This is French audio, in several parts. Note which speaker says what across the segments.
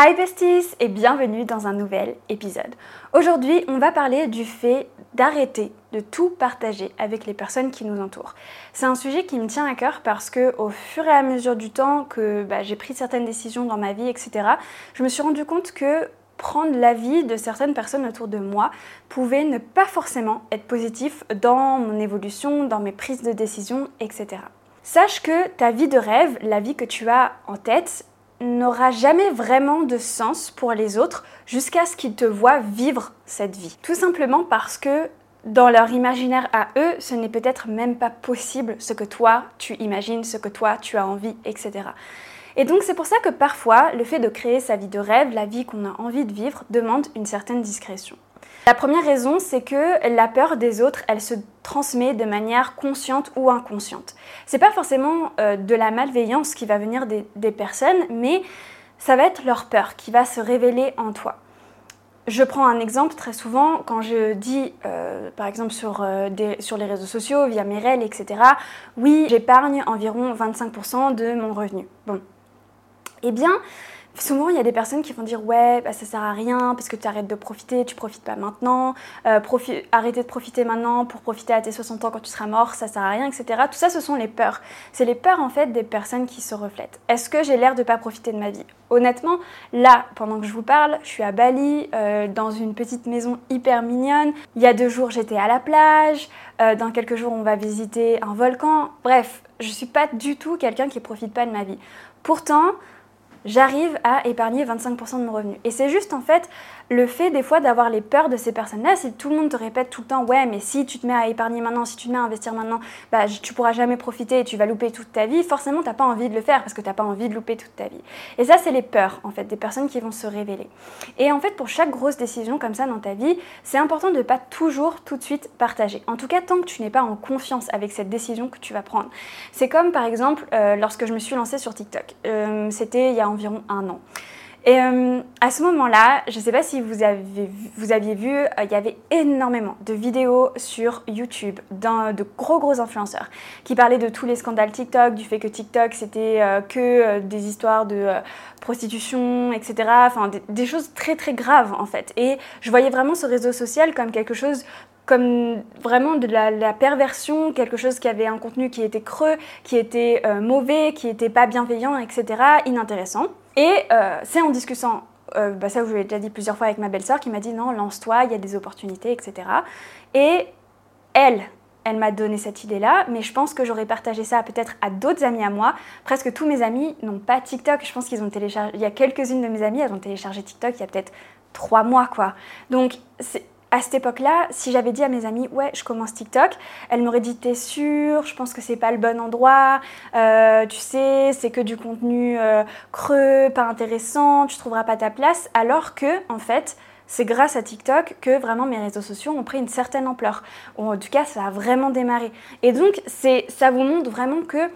Speaker 1: Hi besties et bienvenue dans un nouvel épisode. Aujourd'hui, on va parler du fait d'arrêter de tout partager avec les personnes qui nous entourent. C'est un sujet qui me tient à cœur parce que au fur et à mesure du temps que bah, j'ai pris certaines décisions dans ma vie, etc., je me suis rendu compte que prendre l'avis de certaines personnes autour de moi pouvait ne pas forcément être positif dans mon évolution, dans mes prises de décision, etc. Sache que ta vie de rêve, la vie que tu as en tête, n'aura jamais vraiment de sens pour les autres jusqu'à ce qu'ils te voient vivre cette vie. Tout simplement parce que dans leur imaginaire à eux, ce n'est peut-être même pas possible ce que toi tu imagines, ce que toi tu as envie, etc. Et donc c'est pour ça que parfois le fait de créer sa vie de rêve, la vie qu'on a envie de vivre, demande une certaine discrétion. La première raison, c'est que la peur des autres, elle se transmet de manière consciente ou inconsciente. C'est pas forcément euh, de la malveillance qui va venir des, personnes, mais ça va être leur peur qui va se révéler en toi. Je prends un exemple très souvent quand je dis, euh, par exemple sur, euh, sur les réseaux sociaux, via mes mails, etc. Oui, j'épargne environ 25% de mon revenu. Bon. Eh bien, Souvent, il y a des personnes qui vont dire ouais, bah, ça sert à rien parce que tu arrêtes de profiter, tu profites pas maintenant, euh, arrêter de profiter maintenant pour profiter à tes 60 ans quand tu seras mort, ça sert à rien, etc. Tout ça, ce sont les peurs. C'est les peurs en fait des personnes qui se reflètent. Est-ce que j'ai l'air de pas profiter de ma vie? Honnêtement, là, pendant que je vous parle, je suis à Bali, euh, dans une petite maison hyper mignonne. Il y a deux jours, j'étais à la plage. Euh, dans quelques jours, on va visiter un volcan. Bref, je suis pas du tout quelqu'un qui profite pas de ma vie. Pourtant, j'arrive à épargner 25% de mon revenu. Et c'est juste en fait le fait des fois d'avoir les peurs de ces personnes-là, si tout le monde te répète tout le temps, ouais, mais si tu te mets à épargner maintenant, si tu te mets à investir maintenant, bah, tu pourras jamais profiter et tu vas louper toute ta vie, forcément, tu n'as pas envie de le faire parce que tu n'as pas envie de louper toute ta vie. Et ça, c'est les peurs, en fait, des personnes qui vont se révéler. Et en fait, pour chaque grosse décision comme ça dans ta vie, c'est important de pas toujours tout de suite partager. En tout cas, tant que tu n'es pas en confiance avec cette décision que tu vas prendre. C'est comme, par exemple, euh, lorsque je me suis lancée sur TikTok. Euh, c'était il y a environ un an. Et euh, à ce moment-là, je ne sais pas si vous, aviez vu, euh, il y avait énormément de vidéos sur YouTube de gros gros influenceurs qui parlaient de tous les scandales TikTok, du fait que TikTok c'était euh, que des histoires de prostitution, etc. Enfin, des, choses très très graves en fait. Et je voyais vraiment ce réseau social comme quelque chose comme vraiment de la, perversion, quelque chose qui avait un contenu qui était creux, qui était mauvais, qui n'était pas bienveillant, etc., inintéressant. Et euh, c'est en discutant, euh, bah ça je vous l'ai déjà dit plusieurs fois avec ma belle-sœur, qui m'a dit non, lance-toi, il y a des opportunités, etc. Et elle, elle m'a donné cette idée-là, mais je pense que j'aurais partagé ça peut-être à d'autres amis à moi. Presque tous mes amis n'ont pas TikTok. Je pense qu'ils ont téléchargé. Il y a quelques-unes de mes amies, elles ont téléchargé TikTok il y a peut-être trois mois, quoi. Donc à cette époque-là, si j'avais dit à mes amis, ouais, je commence TikTok, elles m'auraient dit, t'es sûre, je pense que c'est pas le bon endroit, euh, tu sais, c'est que du contenu euh, creux, pas intéressant, tu trouveras pas ta place, alors que, en fait, c'est grâce à TikTok que vraiment mes réseaux sociaux ont pris une certaine ampleur. Ou en tout cas, ça a vraiment démarré. Et donc, ça vous montre vraiment que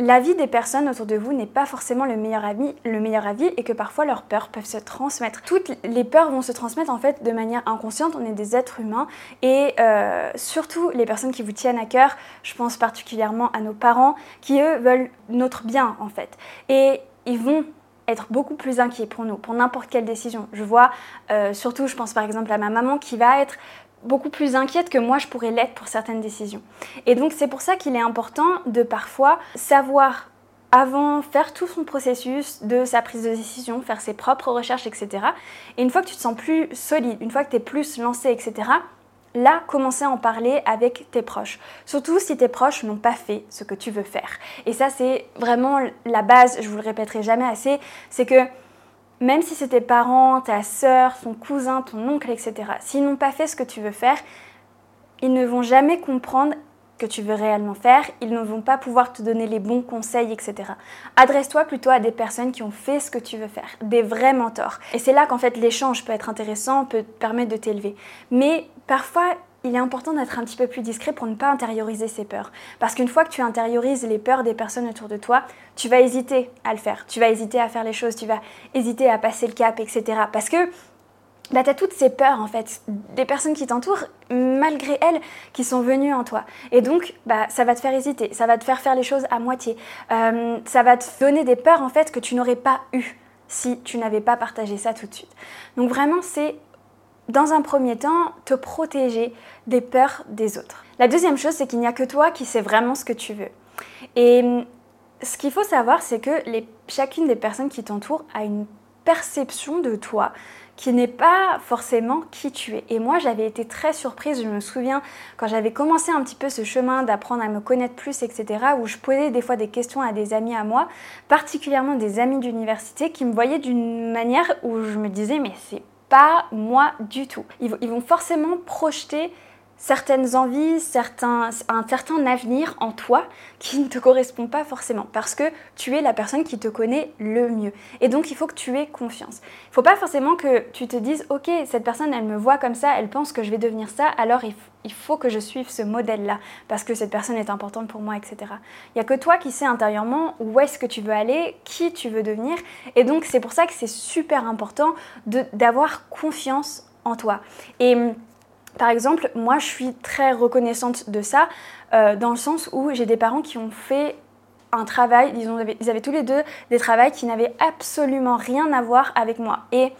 Speaker 1: l'avis des personnes autour de vous n'est pas forcément le meilleur, avis, le meilleur avis et que parfois leurs peurs peuvent se transmettre. Toutes les peurs vont se transmettre en fait de manière inconsciente, on est des êtres humains et euh, surtout les personnes qui vous tiennent à cœur, je pense particulièrement à nos parents qui eux veulent notre bien en fait. Et ils vont être beaucoup plus inquiets pour nous, pour n'importe quelle décision. Je vois, euh, surtout je pense par exemple à ma maman qui va être beaucoup plus inquiète que moi je pourrais l'être pour certaines décisions. Et donc c'est pour ça qu'il est important de parfois savoir avant faire tout son processus de sa prise de décision, faire ses propres recherches, etc. Et une fois que tu te sens plus solide, une fois que tu es plus lancé, etc., là, commencer à en parler avec tes proches. Surtout si tes proches n'ont pas fait ce que tu veux faire. Et ça, c'est vraiment la base, je vous le répéterai jamais assez, c'est que même si c'est tes parents, ta sœur, ton cousin, ton oncle, etc., s'ils n'ont pas fait ce que tu veux faire, ils ne vont jamais comprendre que tu veux réellement faire, ils ne vont pas pouvoir te donner les bons conseils, etc. Adresse-toi plutôt à des personnes qui ont fait ce que tu veux faire, des vrais mentors. Et c'est là qu'en fait l'échange peut être intéressant, peut te permettre de t'élever. Mais parfois, il est important d'être un petit peu plus discret pour ne pas intérioriser ses peurs. Parce qu'une fois que tu intériorises les peurs des personnes autour de toi, tu vas hésiter à le faire, tu vas hésiter à faire les choses, tu vas hésiter à passer le cap, etc. Parce que bah, tu as toutes ces peurs en fait, des personnes qui t'entourent, malgré elles, qui sont venues en toi. Et donc, bah, ça va te faire hésiter, ça va te faire faire les choses à moitié, euh, ça va te donner des peurs en fait que tu n'aurais pas eues si tu n'avais pas partagé ça tout de suite. Donc vraiment, c'est dans un premier temps te protéger des peurs des autres. La deuxième chose, c'est qu'il n'y a que toi qui sais vraiment ce que tu veux. Et hum, ce qu'il faut savoir, c'est que chacune des personnes qui t'entourent a une perception de toi qui n'est pas forcément qui tu es. Et moi, j'avais été très surprise, je me souviens, quand j'avais commencé un petit peu ce chemin d'apprendre à me connaître plus, etc., où je posais des fois des questions à des amis à moi, particulièrement des amis d'université, qui me voyaient d'une manière où je me disais, mais c'est pas moi du tout. Ils, vont forcément projeter certaines envies, certains, un certain avenir en toi qui ne te correspond pas forcément parce que tu es la personne qui te connaît le mieux. Et donc il faut que tu aies confiance. Il ne faut pas forcément que tu te dises ok cette personne elle me voit comme ça, elle pense que je vais devenir ça, alors il, faut que je suive ce modèle-là parce que cette personne est importante pour moi, etc. Il n'y a que toi qui sais intérieurement où est-ce que tu veux aller, qui tu veux devenir. Et donc c'est pour ça que c'est super important d'avoir confiance en toi. Et par exemple, moi, je suis très reconnaissante de ça, euh, dans le sens où j'ai des parents qui ont fait un travail, ils, avaient, ils avaient tous les deux des travails qui n'avaient absolument rien à voir avec moi. Et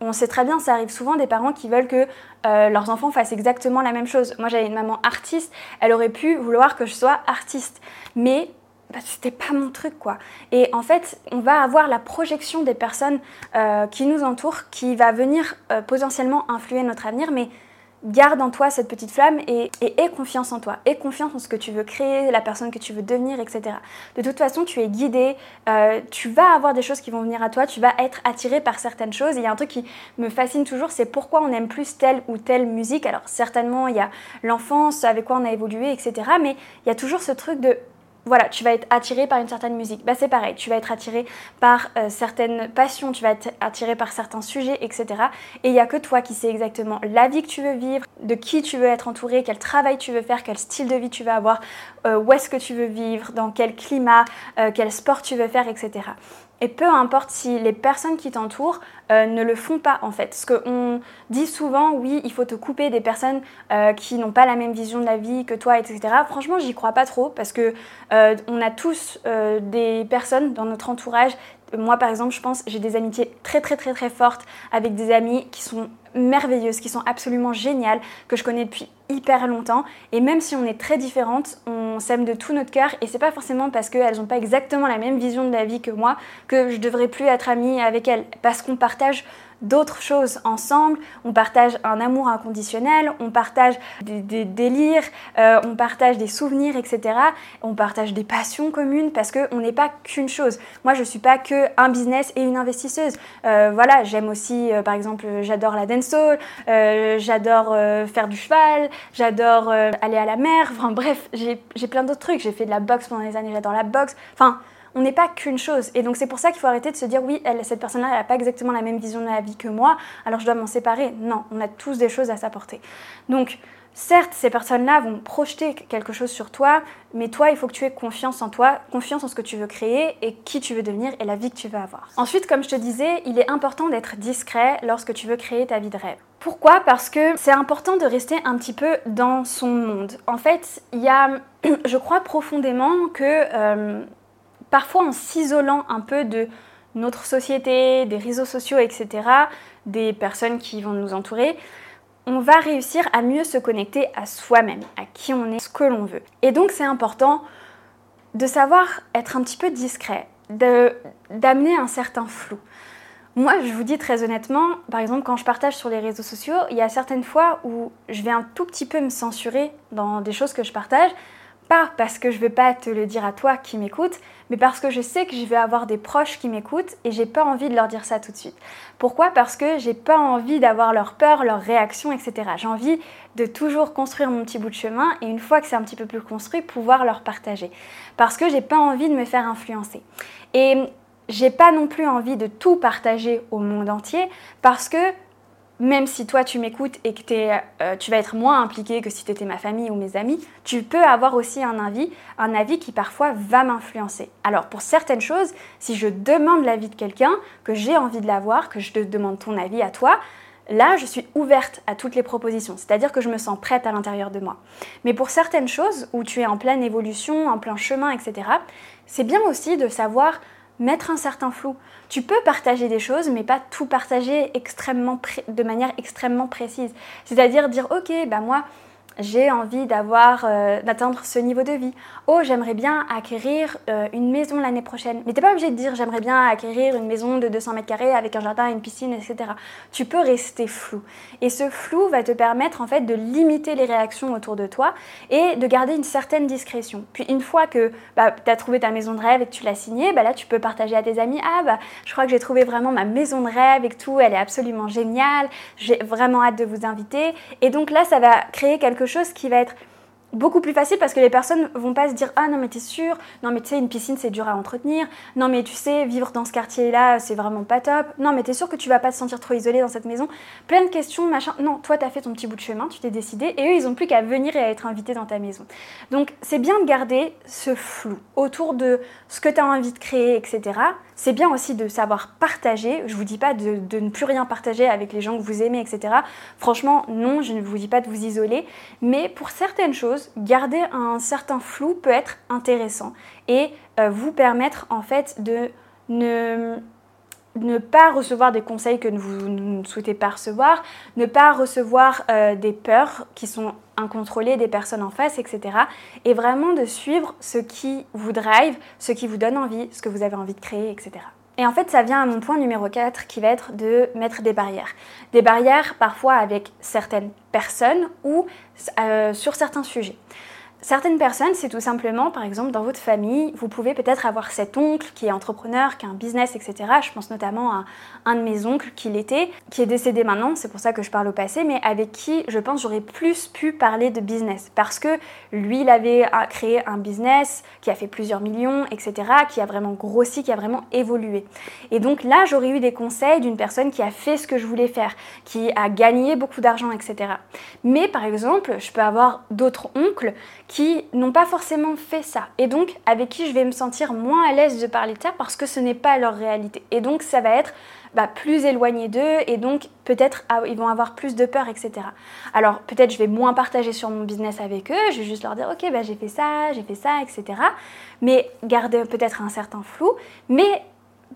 Speaker 1: on sait très bien, ça arrive souvent des parents qui veulent que euh, leurs enfants fassent exactement la même chose. Moi, j'avais une maman artiste, elle aurait pu vouloir que je sois artiste, mais bah, c'était pas mon truc quoi. Et en fait, on va avoir la projection des personnes euh, qui nous entourent qui va venir potentiellement influer notre avenir, mais garde en toi cette petite flamme et, aie confiance en toi, aie confiance en ce que tu veux créer, la personne que tu veux devenir, etc. De toute façon, tu es guidé, euh, tu vas avoir des choses qui vont venir à toi, tu vas être attiré par certaines choses. il y a un truc qui me fascine toujours, c'est pourquoi on aime plus telle ou telle musique. Alors certainement, il y a l'enfance, avec quoi on a évolué, etc. Mais il y a toujours ce truc de voilà, tu vas être attiré par une certaine musique. Bah, c'est pareil, tu vas être attiré par euh, certaines passions, tu vas être attiré par certains sujets, etc. Et il n'y a que toi qui sais exactement la vie que tu veux vivre, de qui tu veux être entouré, quel travail tu veux faire, quel style de vie tu veux avoir, euh, où est-ce que tu veux vivre, dans quel climat, euh, quel sport tu veux faire, etc. Et peu importe si les personnes qui t'entourent euh, ne le font pas en fait. Parce qu'on dit souvent, oui, il faut te couper des personnes qui n'ont pas la même vision de la vie que toi, etc. Franchement, j'y crois pas trop parce que on a tous des personnes dans notre entourage. Moi, par exemple, je pense, j'ai des amitiés très très très très fortes avec des amis qui sont merveilleuses, qui sont absolument géniales, que je connais depuis hyper longtemps. Et même si on est très différentes, on s'aime de tout notre cœur. Et c'est pas forcément parce qu'elles n'ont pas exactement la même vision de la vie que moi que je devrais plus être amie avec elles. Parce qu'on partage d'autres choses ensemble. On partage un amour inconditionnel, on partage des, délires, euh, on partage des souvenirs, etc. On partage des passions communes parce qu'on n'est pas qu'une chose. Moi, je ne suis pas que un business et une investisseuse. Euh, voilà, j'aime aussi, euh, par exemple, j'adore la dancehall, j'adore faire du cheval, j'adore aller à la mer. Enfin bref, j'ai plein d'autres trucs. J'ai fait de la boxe pendant des années, j'adore la boxe. Enfin, on n'est pas qu'une chose. Et donc c'est pour ça qu'il faut arrêter de se dire oui, cette personne-là, elle n'a pas exactement la même vision de la vie que moi, alors je dois m'en séparer. Non, on a tous des choses à s'apporter. Donc certes, ces personnes-là vont projeter quelque chose sur toi, mais toi, il faut que tu aies confiance en toi, confiance en ce que tu veux créer et qui tu veux devenir et la vie que tu veux avoir. Ensuite, comme je te disais, il est important d'être discret lorsque tu veux créer ta vie de rêve. Pourquoi? Parce que c'est important de rester un petit peu dans son monde. En fait, il y a, je crois profondément que euh, parfois en s'isolant un peu de notre société, des réseaux sociaux, etc., des personnes qui vont nous entourer, on va réussir à mieux se connecter à soi-même, à qui on est, ce que l'on veut. Et donc c'est important de savoir être un petit peu discret, d'amener un certain flou. Moi, je vous dis très honnêtement, par exemple, quand je partage sur les réseaux sociaux, il y a certaines fois où je vais un tout petit peu me censurer dans des choses que je partage, pas parce que je veux pas te le dire à toi qui m'écoutes, mais parce que je sais que je vais avoir des proches qui m'écoutent et j'ai pas envie de leur dire ça tout de suite. Pourquoi? Parce que j'ai pas envie d'avoir leur peur, leur réaction, etc. J'ai envie de toujours construire mon petit bout de chemin et une fois que c'est un petit peu plus construit, pouvoir leur partager. Parce que j'ai pas envie de me faire influencer. Et j'ai pas non plus envie de tout partager au monde entier parce que même si toi tu m'écoutes et que euh, tu vas être moins impliqué que si tu étais ma famille ou mes amis, tu peux avoir aussi un avis, un avis qui parfois va m'influencer. Alors pour certaines choses, si je demande l'avis de quelqu'un, que j'ai envie de l'avoir, que je te demande ton avis à toi, là je suis ouverte à toutes les propositions, c'est-à-dire que je me sens prête à l'intérieur de moi. Mais pour certaines choses où tu es en pleine évolution, en plein chemin, etc., c'est bien aussi de savoir mettre un certain flou. Tu peux partager des choses, mais pas tout partager extrêmement de manière extrêmement précise. C'est-à-dire dire, ok, bah moi, j'ai envie d'avoir, euh, d'atteindre ce niveau de vie. Oh, j'aimerais bien acquérir euh, une maison l'année prochaine. Mais t'es pas obligé de dire j'aimerais bien acquérir une maison de 200 mètres carrés avec un jardin, une piscine, etc. Tu peux rester flou. Et ce flou va te permettre en fait de limiter les réactions autour de toi et de garder une certaine discrétion. Puis une fois que bah, tu as trouvé ta maison de rêve et que tu l'as signée, bah, là tu peux partager à tes amis ah bah je crois que j'ai trouvé vraiment ma maison de rêve et tout, elle est absolument géniale. J'ai vraiment hâte de vous inviter. Et donc là ça va créer quelque chose qui va être beaucoup plus facile parce que les personnes vont pas se dire ah non mais t'es sûr? Non mais tu sais une piscine c'est dur à entretenir. Non mais tu sais vivre dans ce quartier là c'est vraiment pas top. Non mais t'es sûr que tu vas pas te sentir trop isolé dans cette maison? Plein de questions machin. Non toi t'as fait ton petit bout de chemin tu t'es décidé et eux ils ont plus qu'à venir et à être invités dans ta maison. Donc c'est bien de garder ce flou autour de ce que tu as envie de créer etc c'est bien aussi de savoir partager. Je vous dis pas de, ne plus rien partager avec les gens que vous aimez, etc. Franchement, non, je ne vous dis pas de vous isoler. Mais pour certaines choses, garder un certain flou peut être intéressant et euh, vous permettre en fait de ne pas recevoir des conseils que vous ne souhaitez pas recevoir, ne pas recevoir euh, des peurs qui sont incontrôlées des personnes en face, etc. Et vraiment de suivre ce qui vous drive, ce qui vous donne envie, ce que vous avez envie de créer, etc. Et en fait, ça vient à mon point numéro 4 qui va être de mettre des barrières. Des barrières parfois avec certaines personnes ou euh, sur certains sujets. Certaines personnes, c'est tout simplement, par exemple, dans votre famille, vous pouvez peut-être avoir cet oncle qui est entrepreneur, qui a un business, etc. Je pense notamment à un de mes oncles qui l'était, qui est décédé maintenant, c'est pour ça que je parle au passé, mais avec qui, je pense, j'aurais plus pu parler de business. Parce que lui, il avait créé un business qui a fait plusieurs millions, etc., qui a vraiment grossi, qui a vraiment évolué. Et donc là, j'aurais eu des conseils d'une personne qui a fait ce que je voulais faire, qui a gagné beaucoup d'argent, etc. Mais par exemple, je peux avoir d'autres oncles qui n'ont pas forcément fait ça et donc avec qui je vais me sentir moins à l'aise de parler de ça parce que ce n'est pas leur réalité. Et donc ça va être bah, plus éloigné d'eux et donc peut-être ah, ils vont avoir plus de peur, etc. Alors peut-être je vais moins partager sur mon business avec eux, je vais juste leur dire ok bah, j'ai fait ça, j'ai fait ça, etc. Mais garder peut-être un certain flou, mais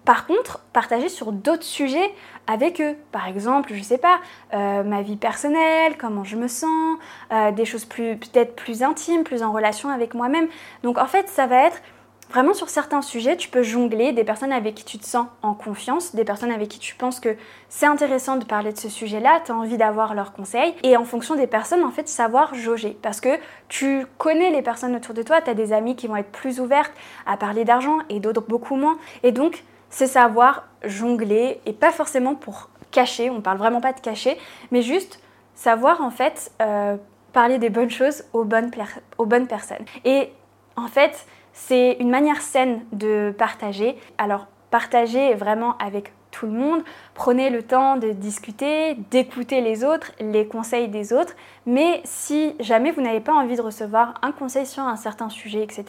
Speaker 1: par contre, partager sur d'autres sujets avec eux. Par exemple, je sais pas, euh, ma vie personnelle, comment je me sens, euh, des choses peut-être plus intimes, plus en relation avec moi-même. Donc en fait, ça va être vraiment sur certains sujets, tu peux jongler des personnes avec qui tu te sens en confiance, des personnes avec qui tu penses que c'est intéressant de parler de ce sujet-là, tu as envie d'avoir leurs conseils. Et en fonction des personnes, en fait, savoir jauger. Parce que tu connais les personnes autour de toi, tu as des amis qui vont être plus ouvertes à parler d'argent et d'autres beaucoup moins. Et donc, c'est savoir jongler et pas forcément pour cacher, on parle vraiment pas de cacher, mais juste savoir en fait euh, parler des bonnes choses aux bonnes, aux bonnes personnes. Et en fait, c'est une manière saine de partager. Alors, partager vraiment avec tout le monde. Prenez le temps de discuter, d'écouter les autres, les conseils des autres. Mais si jamais vous n'avez pas envie de recevoir un conseil sur un certain sujet, etc.,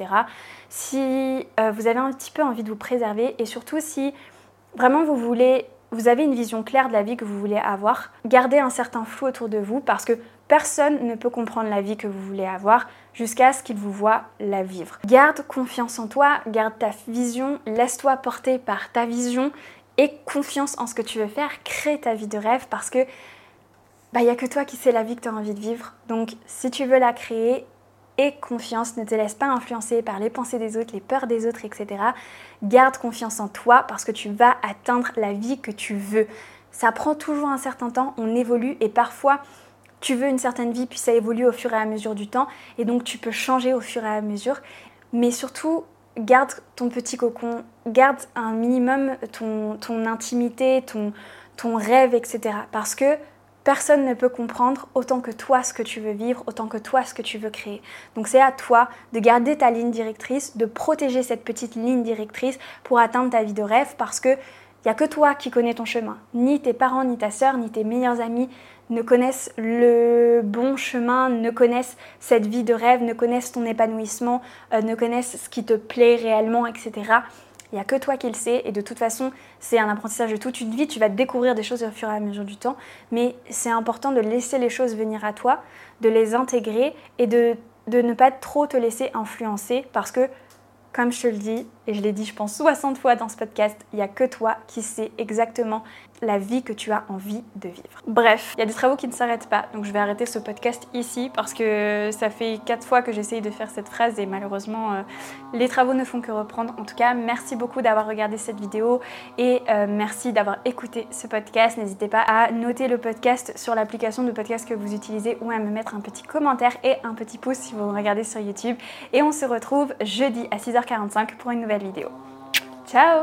Speaker 1: si euh, vous avez un petit peu envie de vous préserver et surtout si vraiment vous voulez, vous avez une vision claire de la vie que vous voulez avoir, gardez un certain flou autour de vous parce que personne ne peut comprendre la vie que vous voulez avoir jusqu'à ce qu'il vous voit la vivre. Garde confiance en toi, garde ta vision, laisse-toi porter par ta vision et confiance en ce que tu veux faire, crée ta vie de rêve parce que bah, il n'y a que toi qui sais la vie que tu as envie de vivre. Donc si tu veux la créer, aie confiance, ne te laisse pas influencer par les pensées des autres, les peurs des autres, etc. Garde confiance en toi parce que tu vas atteindre la vie que tu veux. Ça prend toujours un certain temps, on évolue et parfois tu veux une certaine vie puis ça évolue au fur et à mesure du temps et donc tu peux changer au fur et à mesure. Mais surtout, garde ton petit cocon, garde un minimum ton, ton intimité, ton, ton rêve, etc. Parce que personne ne peut comprendre autant que toi ce que tu veux vivre, autant que toi ce que tu veux créer. Donc c'est à toi de garder ta ligne directrice, de protéger cette petite ligne directrice pour atteindre ta vie de rêve parce que il n'y a que toi qui connais ton chemin. Ni tes parents, ni ta sœur, ni tes meilleurs amis ne connaissent le bon chemin, ne connaissent cette vie de rêve, ne connaissent ton épanouissement, euh, ne connaissent ce qui te plaît réellement, etc. Il n'y a que toi qui le sais et de toute façon, c'est un apprentissage de toute une vie. Tu vas découvrir des choses au fur et à mesure du temps, mais c'est important de laisser les choses venir à toi, de les intégrer et de, de ne pas trop te laisser influencer parce que, comme je te le dis, Et je l'ai dit, je pense, 60 fois dans ce podcast, il n'y a que toi qui sais exactement la vie que tu as envie de vivre. Bref, il y a des travaux qui ne s'arrêtent pas, donc je vais arrêter ce podcast ici parce que ça fait 4 fois que j'essaye de faire cette phrase et malheureusement euh, les travaux ne font que reprendre. En tout cas, merci beaucoup d'avoir regardé cette vidéo et euh, merci d'avoir écouté ce podcast. N'hésitez pas à noter le podcast sur l'application de podcast que vous utilisez ou à me mettre un petit commentaire et un petit pouce si vous me regardez sur YouTube. Et on se retrouve jeudi à 6h45 pour une nouvelle vidéo. Ciao